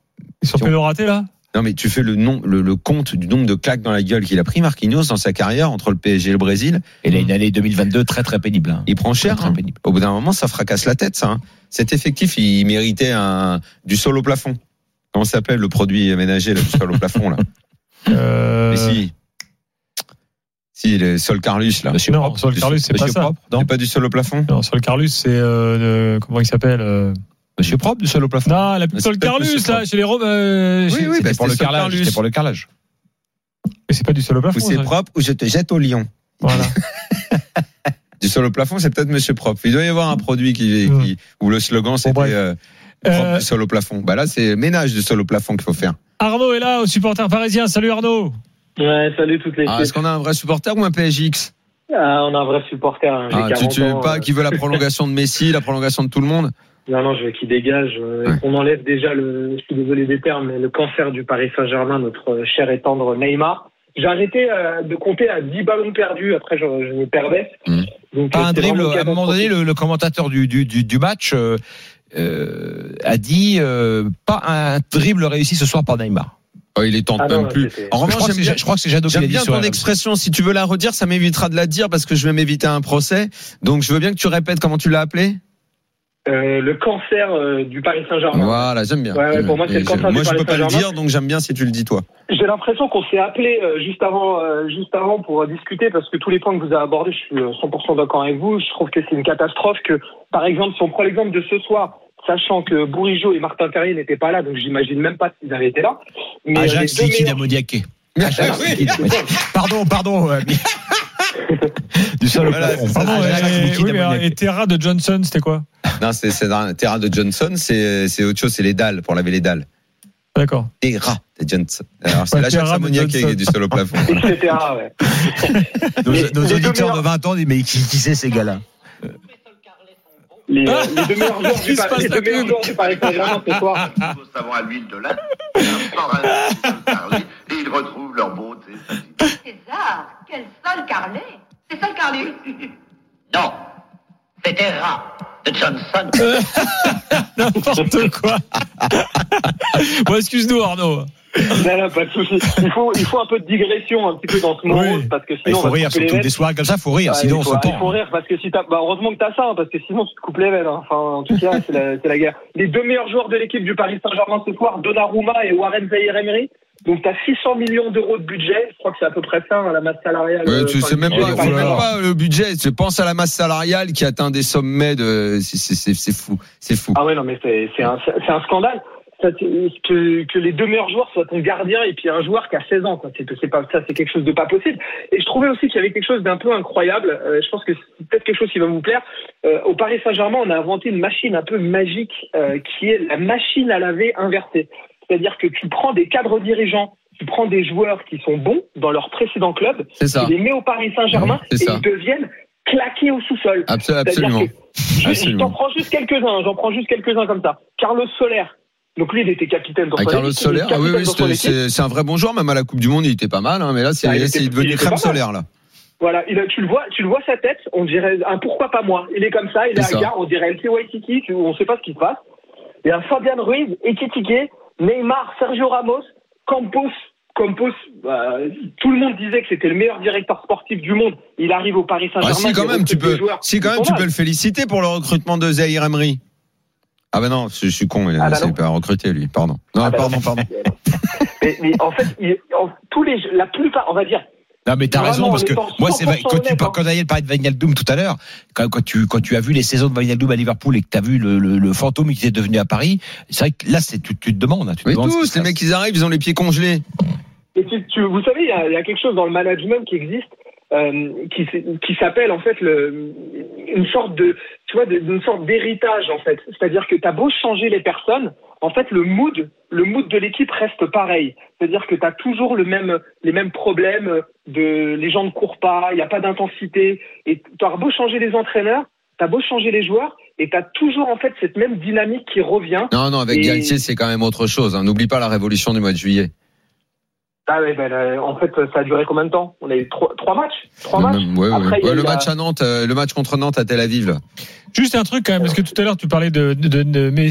Speaker 3: Ils sont
Speaker 5: on-
Speaker 3: pénoratés, là?
Speaker 5: Non mais tu fais le nom, le, le compte du nombre de claques dans la gueule qu'il a pris Marquinhos dans sa carrière entre le PSG et le Brésil.
Speaker 4: Et là, une année 2022 très très pénible. hein.
Speaker 5: Il prend cher.
Speaker 4: Très, très
Speaker 5: hein.
Speaker 4: pénible.
Speaker 5: Au bout d'un moment, ça fracasse la tête, ça. hein. Cet effectif, il méritait un du sol au plafond. Comment s'appelle le produit ménager, là, du sol au plafond, là
Speaker 3: Euh,
Speaker 5: Mais si. Si, le sol Carlus, là.
Speaker 4: Monsieur
Speaker 3: Non,
Speaker 4: Propre,
Speaker 3: le Carlus, c'est pas ça.
Speaker 4: Propre, non
Speaker 5: pas du sol au plafond
Speaker 3: Non, le Carlus, c'est. euh, comment il s'appelle euh,
Speaker 4: Monsieur Propre du sol au plafond.
Speaker 3: Non, la pub
Speaker 5: Mais
Speaker 3: sur le
Speaker 5: c'est peut-être
Speaker 3: Carlus, là, chez les Roms. euh,
Speaker 5: Oui,
Speaker 3: chez-
Speaker 5: oui,
Speaker 4: C'était
Speaker 5: bah,
Speaker 4: pour le carrelage.
Speaker 5: Carlus.
Speaker 4: C'était pour le carrelage.
Speaker 3: Mais c'est pas du sol au plafond.
Speaker 5: Ou c'est
Speaker 3: ça.
Speaker 5: propre ou je te jette au lion.
Speaker 3: Voilà.
Speaker 5: Du sol au plafond, c'est peut-être Monsieur Propre. Il doit y avoir un produit qui,
Speaker 3: Mm.
Speaker 5: qui où le slogan c'était
Speaker 3: bref.
Speaker 5: euh, propre
Speaker 3: Euh,
Speaker 5: du sol au plafond. Bah là, c'est ménage du sol au plafond qu'il faut faire.
Speaker 3: Arnaud est là, au supporter parisien. Salut Arnaud.
Speaker 7: Ouais, salut toutes les
Speaker 5: Ah,
Speaker 7: filles.
Speaker 5: Est-ce qu'on a un vrai supporter ou un PSGX
Speaker 7: Ah, on a un vrai supporter. hein. J'ai
Speaker 5: ah, Tu
Speaker 7: 40
Speaker 5: tu veux
Speaker 7: ans,
Speaker 5: pas
Speaker 7: euh,
Speaker 5: qui veut la prolongation de Messi, la prolongation de tout le monde?
Speaker 7: Non, non, je veux qu'il dégage. euh,
Speaker 5: Ouais.
Speaker 7: Qu'on enlève déjà le, je suis désolé des termes, mais le cancer du Paris Saint-Germain, notre euh, cher et tendre Neymar. J'ai arrêté euh, de compter à 10 ballons perdus. Après, je, je me perdais.
Speaker 5: Mhm.
Speaker 7: Donc,
Speaker 4: Pas
Speaker 7: euh,
Speaker 4: un
Speaker 7: c'est
Speaker 4: dribble. À un moment donné, le, le commentateur du, du, du, du match euh, euh, a dit euh, pas un dribble réussi ce soir par Neymar.
Speaker 5: oh, Il les tente
Speaker 7: Ah
Speaker 5: même
Speaker 7: non,
Speaker 5: plus. En
Speaker 4: Je
Speaker 5: revanche, bien,
Speaker 4: je crois que c'est Jadot qui l'a dit
Speaker 5: bien ton expression. Si tu veux la redire, ça m'évitera de la dire parce que je vais m'éviter un procès. Donc, je veux bien que tu répètes comment tu l'as appelé?
Speaker 7: Euh, le cancer euh, du Paris Saint-Germain.
Speaker 5: Voilà, j'aime bien.
Speaker 7: Ouais, ouais,
Speaker 5: J'aime
Speaker 7: pour moi, c'est le cancer du
Speaker 5: Moi, je
Speaker 7: Paris
Speaker 5: peux pas le dire, donc j'aime bien si tu le dis toi.
Speaker 7: J'ai l'impression qu'on s'est appelé euh, juste avant, euh, juste avant pour discuter parce que tous les points que vous avez abordés, je suis euh, 100% d'accord avec vous. Je trouve que c'est une catastrophe que, par exemple, si on prend l'exemple de ce soir, sachant que Bourigeau et Martin Terrier n'étaient pas là, donc j'imagine même pas s'ils avaient été là. Mais
Speaker 4: Ajax liquide
Speaker 7: meilleurs-.
Speaker 5: Ah oui.
Speaker 4: Pardon, pardon. euh, du sol au plafond. Ajax
Speaker 3: et, oui, Terra de Johnson, c'était quoi
Speaker 5: Non, c'est c'est dans le terrain de Johnson, c'est c'est autre chose, c'est les dalles pour laver les dalles.
Speaker 3: D'accord.
Speaker 5: Terra de Johnson. Alors c'est
Speaker 3: Ouais,
Speaker 5: la
Speaker 3: Terra
Speaker 5: ammoniaque qui est du sol au plafond.
Speaker 7: Ouais.
Speaker 4: Nos,
Speaker 7: Les-
Speaker 4: nos
Speaker 7: les deux
Speaker 4: auditeurs de 20 ans disent mais qui, qui c'est ces gars-là
Speaker 7: Les, euh, les deux meilleurs joueurs
Speaker 3: Il
Speaker 7: du,
Speaker 3: se
Speaker 7: Paris-
Speaker 3: passe
Speaker 7: les
Speaker 3: la
Speaker 7: deux meilleurs
Speaker 3: pub.
Speaker 7: joueurs du Paris Saint-Germain ce soir.
Speaker 8: Au savon à l'huile de lin, un fort parler, et ils retrouvent leur beauté.
Speaker 9: César, quel sol carrelé C'est sol carrelé
Speaker 8: Non, c'était rat de Johnson.
Speaker 3: N'importe quoi. bon, excuse-nous, Arnaud.
Speaker 7: Non, non, pas de souci. Il faut, il faut un peu de digression un petit peu dans ce moment
Speaker 3: Oui.
Speaker 7: parce que
Speaker 4: Il
Speaker 7: sinon on
Speaker 4: faut rire, surtout des soirées comme ça, il faut rire,
Speaker 7: Ah,
Speaker 4: sinon
Speaker 7: il
Speaker 4: on
Speaker 7: faut,
Speaker 4: se
Speaker 7: il faut rire parce que si t'as, bah, heureusement que t'as ça, hein, parce que sinon tu te coupes les veines. hein. Enfin, en tout cas, c'est la, c'est la guerre. Les deux meilleurs joueurs de l'équipe du Paris Saint-Germain ce soir, Donnarumma et Warren Zaïre-Emery. Donc t'as 600 millions d'euros de budget. Je crois que c'est à peu près ça, hein, la masse salariale.
Speaker 5: Ouais,
Speaker 7: euh,
Speaker 5: tu
Speaker 7: enfin,
Speaker 5: sais même
Speaker 7: budget
Speaker 5: pas, même pas le budget. Tu penses à la masse salariale qui atteint des sommets de, c'est- fou, c'est fou.
Speaker 7: Ah ouais, non, mais c'est, un, scandale. ça, que, que les deux meilleurs joueurs soient ton gardien et puis un joueur qui a 16 ans. Quoi. C'est, c'est pas ça, c'est quelque chose de pas possible. Et je trouvais aussi qu'il y avait quelque chose d'un peu incroyable. Euh, je pense que c'est peut-être quelque chose qui va vous plaire. Euh, au Paris Saint-Germain, on a inventé une machine un peu magique euh, qui est la machine à laver inversée. C'est-à-dire que tu prends des cadres dirigeants, tu prends des joueurs qui sont bons dans leur précédent club,
Speaker 5: ça.
Speaker 7: tu les mets au Paris Saint-Germain et
Speaker 5: ça.
Speaker 7: ils deviennent claquer au sous-sol.
Speaker 5: Absol- Absolument.
Speaker 7: que je- je
Speaker 5: Absolument.
Speaker 7: t'en prends juste quelques-uns, j'en prends juste quelques-uns comme ça. Carlos Soler. Donc lui, il était capitaine dans
Speaker 5: Ah, Carlos Soler, ah oui, oui, c'est- un vrai bon joueur, même à la Coupe du Monde, il était pas mal, hein, mais là, c'est
Speaker 7: Ah,
Speaker 5: devenu crème solaire, là.
Speaker 7: Voilà, il a- tu le vois, tu le vois sa tête, on dirait un pourquoi pas moi. Il est comme ça, il est à
Speaker 5: ça.
Speaker 7: gare, on dirait LC Waititi, tu- on sait pas ce qui se passe. Il y a Fabian Ruiz, Ekitike, Neymar, Sergio Ramos, Campos. Campos, bah, tout le monde disait que c'était le meilleur directeur sportif du monde. Il arrive au Paris
Speaker 5: Ah,
Speaker 7: Saint-Germain.
Speaker 5: si, quand même, tu peux,
Speaker 7: joueurs
Speaker 5: si,
Speaker 7: qui
Speaker 5: quand même,
Speaker 7: sont
Speaker 5: tu
Speaker 7: là.
Speaker 5: peux le féliciter pour le recrutement de Zahir Emery. Ah, ben non, je, suis con, il
Speaker 7: Ah, bah
Speaker 5: pas recruté, lui, pardon. Non,
Speaker 7: Ah, bah
Speaker 5: pardon, pardon.
Speaker 7: mais, mais en fait, il- en- tous les, la plupart, on va dire,
Speaker 4: Non, mais t'as raison, parce que moi, c'est vrai,
Speaker 7: 100%
Speaker 4: quand tu, quand Daniel parlait de Wijnaldum tout à l'heure, quand, quand tu, quand tu as vu les saisons de Wijnaldum à Liverpool et que tu as vu le, le, le fantôme qui est devenu à Paris, c'est vrai que là, c'est, tu, tu te demandes, hein, tu te
Speaker 5: Mais
Speaker 4: demandes
Speaker 5: tous, les mecs, ils arrivent, ils ont les pieds congelés.
Speaker 7: Et tu, tu- vous savez, il y, a, il y a quelque chose dans le management qui existe, euh, qui, s'appelle en fait le, une sorte de, tu vois, d'une sorte d'héritage en fait. C'est-à-dire que tu as beau changer les personnes, en fait le mood, le mood de l'équipe reste pareil. C'est-à-dire que tu as toujours le même, les mêmes problèmes de, les gens ne courent pas, il n'y a pas d'intensité. Et tu as beau changer les entraîneurs, tu as beau changer les joueurs, et tu as toujours en fait cette même dynamique qui revient.
Speaker 5: Non, non, avec
Speaker 7: Et-
Speaker 5: Galtier, c'est quand même autre chose. hein. N'oublie pas la révolution du mois de juillet.
Speaker 7: Ah ouais, ben, euh, en fait, ça a duré combien de temps? On a eu trois, trois matchs, trois matchs?
Speaker 5: ouais, ouais.
Speaker 7: Après,
Speaker 5: Ouais, le
Speaker 7: eu
Speaker 5: match à Nantes, euh, le match contre Nantes à Tel Aviv.
Speaker 3: Juste un truc quand même, parce que tout à l'heure tu parlais de, de, de,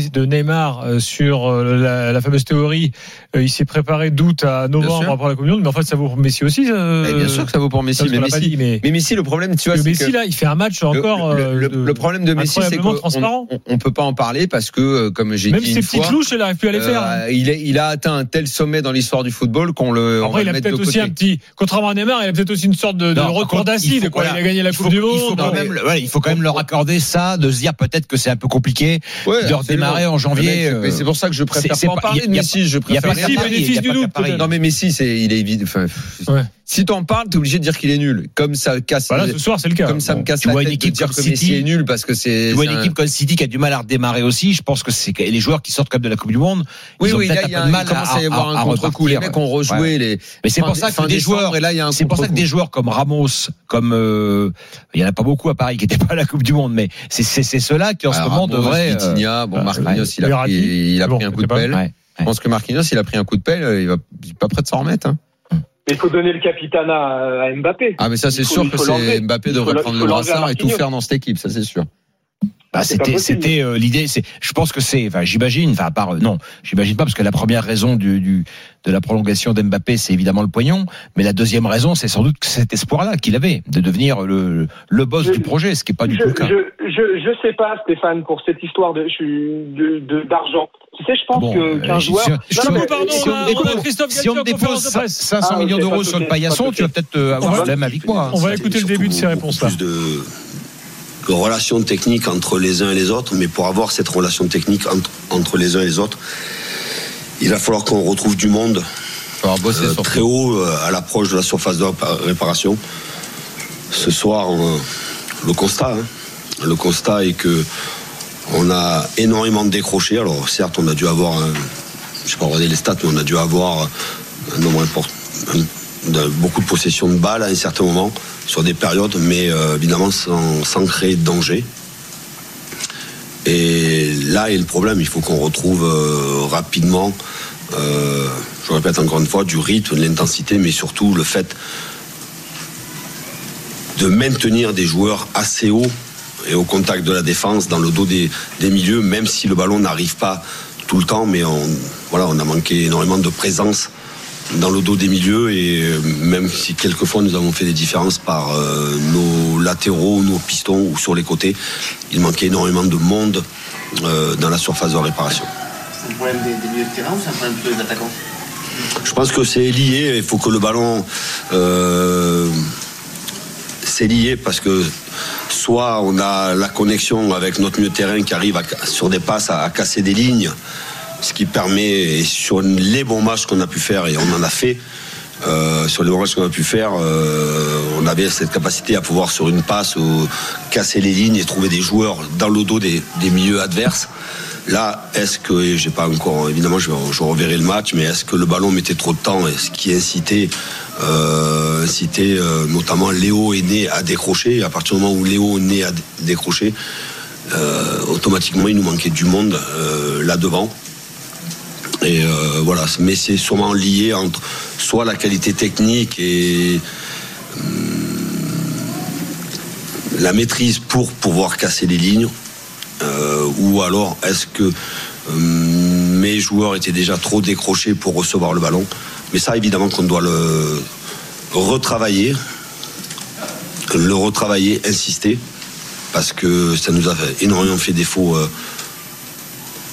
Speaker 3: de Neymar euh, sur euh, la, la fameuse théorie. Euh, il s'est préparé d'août à novembre après la Coupe du Monde, mais en fait ça vaut pour Messi aussi. euh,
Speaker 5: bien sûr que ça vaut pour Messi, mais Messi,
Speaker 3: dit, mais,
Speaker 5: mais Messi, le problème, tu vois, c'est
Speaker 3: Messi
Speaker 5: que
Speaker 3: là, il fait un match encore.
Speaker 5: le, le-
Speaker 3: de-
Speaker 5: le problème de Messi, c'est qu'on on, on peut pas en parler parce que, comme j'ai
Speaker 3: Même
Speaker 5: dit
Speaker 3: ses
Speaker 5: une
Speaker 3: petites louches, il n'arrive plus à les faire. hein.
Speaker 5: il, est, il a atteint un tel sommet dans l'histoire du football qu'on le. on va
Speaker 3: Après, il a peut-être
Speaker 5: de
Speaker 3: aussi un petit, contrairement à Neymar, il a peut-être aussi une sorte de, de
Speaker 4: Non,
Speaker 3: recours
Speaker 4: contre,
Speaker 3: d'acide.
Speaker 4: il
Speaker 3: a gagné la Coupe du Monde.
Speaker 4: même, il faut quand même leur accorder ça, de se dire peut-être que c'est un peu compliqué
Speaker 5: Ouais,
Speaker 4: de
Speaker 5: absolument.
Speaker 4: redémarrer en janvier.
Speaker 5: Mais c'est pour ça que je préfère
Speaker 4: c'est- c'est
Speaker 5: pas en parler de Messi. Je
Speaker 4: Il y a
Speaker 5: préfère.
Speaker 3: Messi, bénéfice du doute.
Speaker 5: Non mais Messi, c'est il est évident. Enfin,
Speaker 3: Ouais.
Speaker 5: si t'en parles, t'es obligé de dire qu'il est nul. Comme ça casse.
Speaker 3: Voilà, ce soir, c'est le cas.
Speaker 5: comme ça me casse
Speaker 4: tu
Speaker 5: la
Speaker 4: vois une
Speaker 5: tête de
Speaker 4: équipe
Speaker 5: dire
Speaker 4: comme
Speaker 5: que Messi est nul parce que c'est.
Speaker 4: Tu vois une
Speaker 5: un-
Speaker 4: équipe comme City qui a du mal à redémarrer aussi. Je pense que c'est les joueurs qui sortent comme de la Coupe du Monde.
Speaker 5: Oui,
Speaker 4: ils ont
Speaker 5: oui, il
Speaker 4: de
Speaker 5: commence à y avoir
Speaker 4: à-
Speaker 5: un contre-coup. Les mecs ont rejoué les.
Speaker 4: Mais c'est pour ça que des joueurs,
Speaker 5: et là, il y a un
Speaker 4: c'est pour ça que des joueurs comme Ramos, comme euh, il y en a pas beaucoup à Paris qui n'étaient pas à la Coupe du Monde, mais c'est ceux-là qui en ce moment
Speaker 5: Ramos,
Speaker 4: devraient. euh,
Speaker 5: Vitinha, bon,
Speaker 3: euh,
Speaker 5: Marquinhos, il a
Speaker 3: Verratti.
Speaker 5: pris, il a
Speaker 3: Bon,
Speaker 5: pris un coup de pelle.
Speaker 4: ouais.
Speaker 5: Je pense que Marquinhos, il a pris un coup de pelle, il va, il pas prêt de s'en remettre. hein.
Speaker 7: Mais il faut donner le capitana à Mbappé.
Speaker 5: Ah, mais ça, c'est sûr que c'est Mbappé devrait prendre le brassard et tout faire dans cette équipe, ça c'est sûr.
Speaker 4: Bah, c'était, c'était euh, l'idée. C'est, je pense que c'est, enfin, j'imagine, enfin, à part, euh, non, j'imagine pas parce que la première raison du, du de la prolongation d'Mbappé, c'est évidemment le poignon, mais la deuxième raison, c'est sans doute cet espoir-là qu'il avait de devenir le le boss
Speaker 7: Je-
Speaker 4: du projet, ce qui est pas du
Speaker 7: je,
Speaker 4: tout le cas.
Speaker 7: je, je, je sais pas, Stéphane, pour cette histoire de, je suis- de, de- d'argent. Tu sais, je pense
Speaker 4: Bon,
Speaker 7: que,
Speaker 4: euh,
Speaker 7: qu'un joueur.
Speaker 4: si-
Speaker 7: Non, non, mais-
Speaker 3: pardon,
Speaker 4: si on
Speaker 3: on a-
Speaker 4: dépose-
Speaker 3: Christophe
Speaker 4: si on dépose
Speaker 3: conférence de presse.
Speaker 4: 500
Speaker 7: Ah,
Speaker 4: millions d'euros
Speaker 7: de
Speaker 4: sur le paillasson, tu vas peut-être euh, avoir le même avec moi.
Speaker 3: On va écouter le début de ces réponses-là.
Speaker 10: De, relations techniques entre les uns et les autres, mais pour avoir cette relation technique entre, entre les uns et les autres, il va falloir qu'on retrouve du monde
Speaker 5: bosser
Speaker 10: euh, très haut euh, à l'approche de la surface de répa- réparation. Ce soir, on- le constat, hein, le constat est que on a énormément décroché. Alors certes, on a dû avoir, un, je sais pas regarder les stats, mais on a dû avoir un nombre important, un- de- beaucoup de possession de balles à un certain moment sur des périodes, mais euh, évidemment sans, créer de danger. Et là est le problème. Il faut qu'on retrouve euh, rapidement, euh, je répète encore une fois, du rythme, de l'intensité, mais surtout le fait de maintenir des joueurs assez hauts et au contact de la défense, dans le dos des, milieux, même si le ballon n'arrive pas tout le temps, mais on a manqué énormément de présence dans le dos des milieux et euh, même si quelquefois nous avons fait des différences par euh, nos latéraux, nos pistons ou sur les côtés, il manquait énormément de monde euh, dans la surface de réparation.
Speaker 11: C'est un problème des, des milieux de terrain ou c'est un problème des attaquants?
Speaker 10: Je pense que c'est lié. Il faut que le ballon. euh, c'est lié parce que soit on a la connexion avec notre milieu de terrain qui arrive à- sur des passes à, à casser des lignes ce qui permet, et sur les bons matchs qu'on a pu faire, et on en a fait, euh, sur les bons matchs qu'on a pu faire, euh, on avait cette capacité à pouvoir sur une passe ou, casser les lignes et trouver des joueurs dans le dos des, milieux adverses. Là, est-ce que, j'ai pas encore, évidemment, je, je reverrai le match, mais est-ce que le ballon mettait trop de temps et ce qui incitait, euh, incitait euh, notamment Léo est né à décrocher. Et à partir du moment où Léo est né à dé- décrocher, euh, automatiquement, il nous manquait du monde euh, là devant. Euh, mais c'est sûrement lié entre soit la qualité technique et hum, la maîtrise pour pouvoir casser les lignes, euh, ou alors est-ce que hum, mes joueurs étaient déjà trop décrochés pour recevoir le ballon. Mais ça, évidemment, qu'on doit le retravailler, le retravailler, insister, parce que ça nous a énormément fait défaut euh,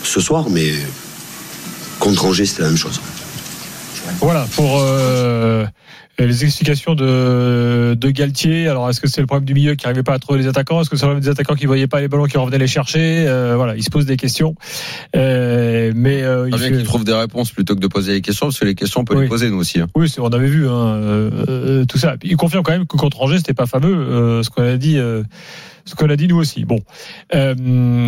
Speaker 10: ce soir, mais contre Angers, c'était la même chose.
Speaker 3: Voilà pour euh, les explications de, de Galtier. Alors, est-ce que c'est le problème du milieu qui n'arrivait pas à trouver les attaquants? Est-ce que c'est le problème des attaquants qui ne voyaient pas les ballons qui revenaient les chercher? Euh, Voilà, il se pose des questions. Euh, mais euh, il
Speaker 5: Très bien
Speaker 3: fait-
Speaker 5: qu'ils trouvent des réponses plutôt que de poser les questions, parce que les questions, on peut
Speaker 3: Oui.
Speaker 5: les poser nous aussi. hein.
Speaker 3: Oui, c'est- on avait vu hein, euh, euh, tout ça. Il confirme quand même que contre Angers, c'était pas fameux, euh, ce qu'on a dit. Euh, ce qu'on a dit nous aussi. Bon, Euh,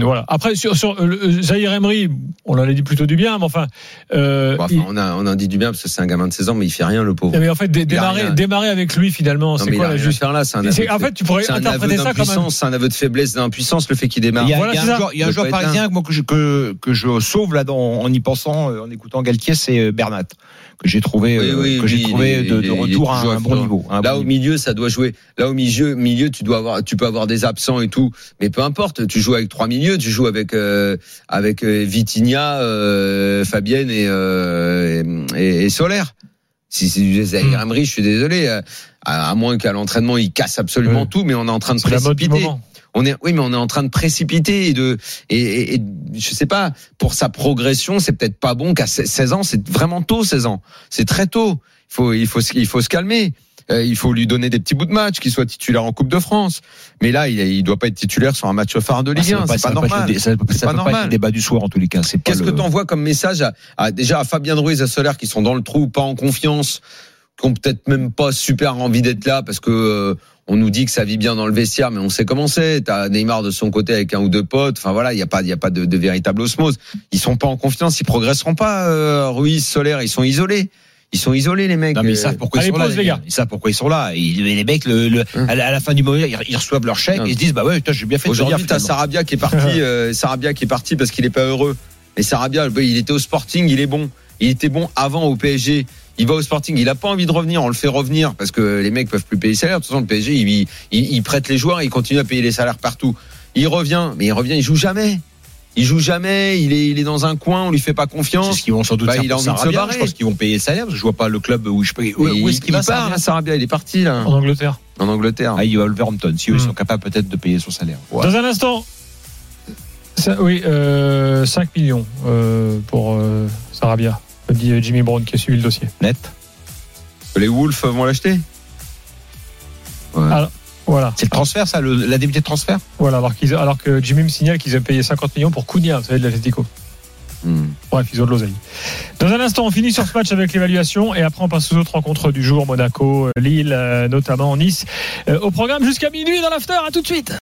Speaker 3: voilà. Après sur, sur euh, le- Zahir Emery, on en a dit plutôt du bien, mais enfin, euh,
Speaker 5: Bon, enfin,
Speaker 3: il-
Speaker 5: on, a, on a dit du bien parce que c'est un gamin de 16 ans, mais il fait rien, le pauvre.
Speaker 3: non, mais en fait, dé- démarrer,
Speaker 5: rien.
Speaker 3: démarrer avec lui finalement, c'est quoi la juste
Speaker 5: faire là, c'est un aveu
Speaker 3: En fait, tu pourrais
Speaker 5: C'est un aveu
Speaker 3: interpréter ça comme un.
Speaker 5: c'est un aveu de faiblesse, d'impuissance, le fait qu'il démarre.
Speaker 4: Il y a,
Speaker 3: Voilà,
Speaker 4: il y a un joueur, il y a un joueur
Speaker 5: être
Speaker 4: parisien moi, que, je, que, que je sauve là dans, en y pensant, euh, en écoutant Galtier, c'est euh, Bernat que j'ai trouvé,
Speaker 5: Oui,
Speaker 4: euh,
Speaker 5: oui,
Speaker 4: que j'ai trouvé
Speaker 5: il
Speaker 4: de, de retour à un bon
Speaker 5: fort.
Speaker 4: niveau. un
Speaker 5: Là
Speaker 4: bon
Speaker 5: au
Speaker 4: niveau.
Speaker 5: milieu, ça doit jouer. Là au milieu, milieu, tu dois avoir, tu peux avoir des absents et tout, mais peu importe. Tu joues avec trois milieux, tu joues avec euh, avec euh, Vitinha, euh, Fabienne et, euh, et, et Solaire. Si c'est Zahir Emery, je suis désolé. À, à moins qu'à l'entraînement il casse absolument
Speaker 3: Oui.
Speaker 5: tout, mais on est en train de précipiter. On est, oui, mais on est en train de précipiter et de, et, et, et je sais pas, pour sa progression, c'est peut-être pas bon qu'à 16 ans, c'est vraiment tôt, 16 ans. C'est très tôt. Il faut, il faut, il faut se calmer. Euh, il faut lui donner des petits bouts de match, qu'il soit titulaire en Coupe de France. Mais là, il, il doit pas être titulaire sur un match phare de
Speaker 4: Ah,
Speaker 5: Ligue
Speaker 4: ça
Speaker 5: 1.
Speaker 4: peut
Speaker 5: C'est pas
Speaker 4: être
Speaker 5: normal. C'est pas
Speaker 4: pas être
Speaker 5: normal.
Speaker 4: le débat du soir en tous les cas. Pas
Speaker 5: Qu'est-ce que
Speaker 4: le-
Speaker 5: tu envoies comme message à, à- déjà à Fabien Ruiz et Solaire qui sont dans le trou, pas en confiance, qui ont peut-être même pas super envie d'être là parce que euh, on nous dit que ça vit bien dans le vestiaire, mais on sait comment c'est. T'as Neymar de son côté avec un ou deux potes. Enfin voilà, il y a pas, il y a pas de, de véritable osmose. Ils sont pas en confiance, ils progresseront pas. Euh, Ruiz, Solaire, ils sont isolés. Ils sont isolés les mecs.
Speaker 4: Non mais ils
Speaker 5: Euh,
Speaker 4: savent pourquoi
Speaker 3: Allez,
Speaker 4: ils sont là.
Speaker 3: pause, les gars.
Speaker 4: Ils savent pourquoi ils sont là. Et les mecs, le, le-
Speaker 5: Hum.
Speaker 4: à, la, à la fin du mois, ils, ils reçoivent leur chèque
Speaker 5: Hum.
Speaker 4: et ils se disent bah ouais, j'ai bien fait
Speaker 5: Aujourd'hui, t'as. Sarabia qui est parti, euh, Sarabia qui est parti parce qu'il est pas heureux. Et Sarabia, il était au Sporting, il est bon. Il était bon avant au PSG. Il va au Sporting, il a pas envie de revenir, on le fait revenir parce que les mecs peuvent plus payer les salaires. De toute façon, le PSG, il, il, il prête les joueurs, il continue à payer les salaires partout. Il revient, mais il revient, il joue jamais. Il joue jamais, il est, il est dans un coin, on lui fait pas
Speaker 4: C'est
Speaker 5: confiance.
Speaker 4: ce qu'ils vont sans doute
Speaker 5: Bah,
Speaker 4: faire
Speaker 5: il a
Speaker 4: pour
Speaker 5: envie de se barrer.
Speaker 4: Je pense qu'ils vont payer le salaire parce que je vois pas le club où je peux. Où, où est-ce
Speaker 5: il,
Speaker 4: qu'il va
Speaker 5: part,
Speaker 4: Sarabia
Speaker 5: là, Sarabia, il est parti là,
Speaker 3: En Angleterre.
Speaker 5: en Angleterre.
Speaker 4: Ah, il va au Wolverhampton. Si eux
Speaker 3: Hum.
Speaker 4: sont capables peut-être de payer son salaire. Ouais.
Speaker 3: Dans un instant. Ça, oui, euh, 5 millions euh, pour euh, Sarabia, dit euh, Jimmy Brown qui a suivi le dossier.
Speaker 4: Net.
Speaker 5: Les Wolves vont l'acheter
Speaker 3: Alors, voilà.
Speaker 4: C'est le transfert, ça, le, la débutée de transfert
Speaker 3: Voilà, alors, qu'ils- alors que Jimmy me signale qu'ils ont payé 50 millions pour Cunha, vous savez, de l'Atletico.
Speaker 5: Hmm.
Speaker 3: Bref, ils ont de l'oseille. Dans un instant, on finit sur ce match avec l'évaluation et après on passe aux autres rencontres du jour, Monaco, Lille, euh, notamment Nice. Euh, au programme jusqu'à minuit dans l'after, à tout de suite.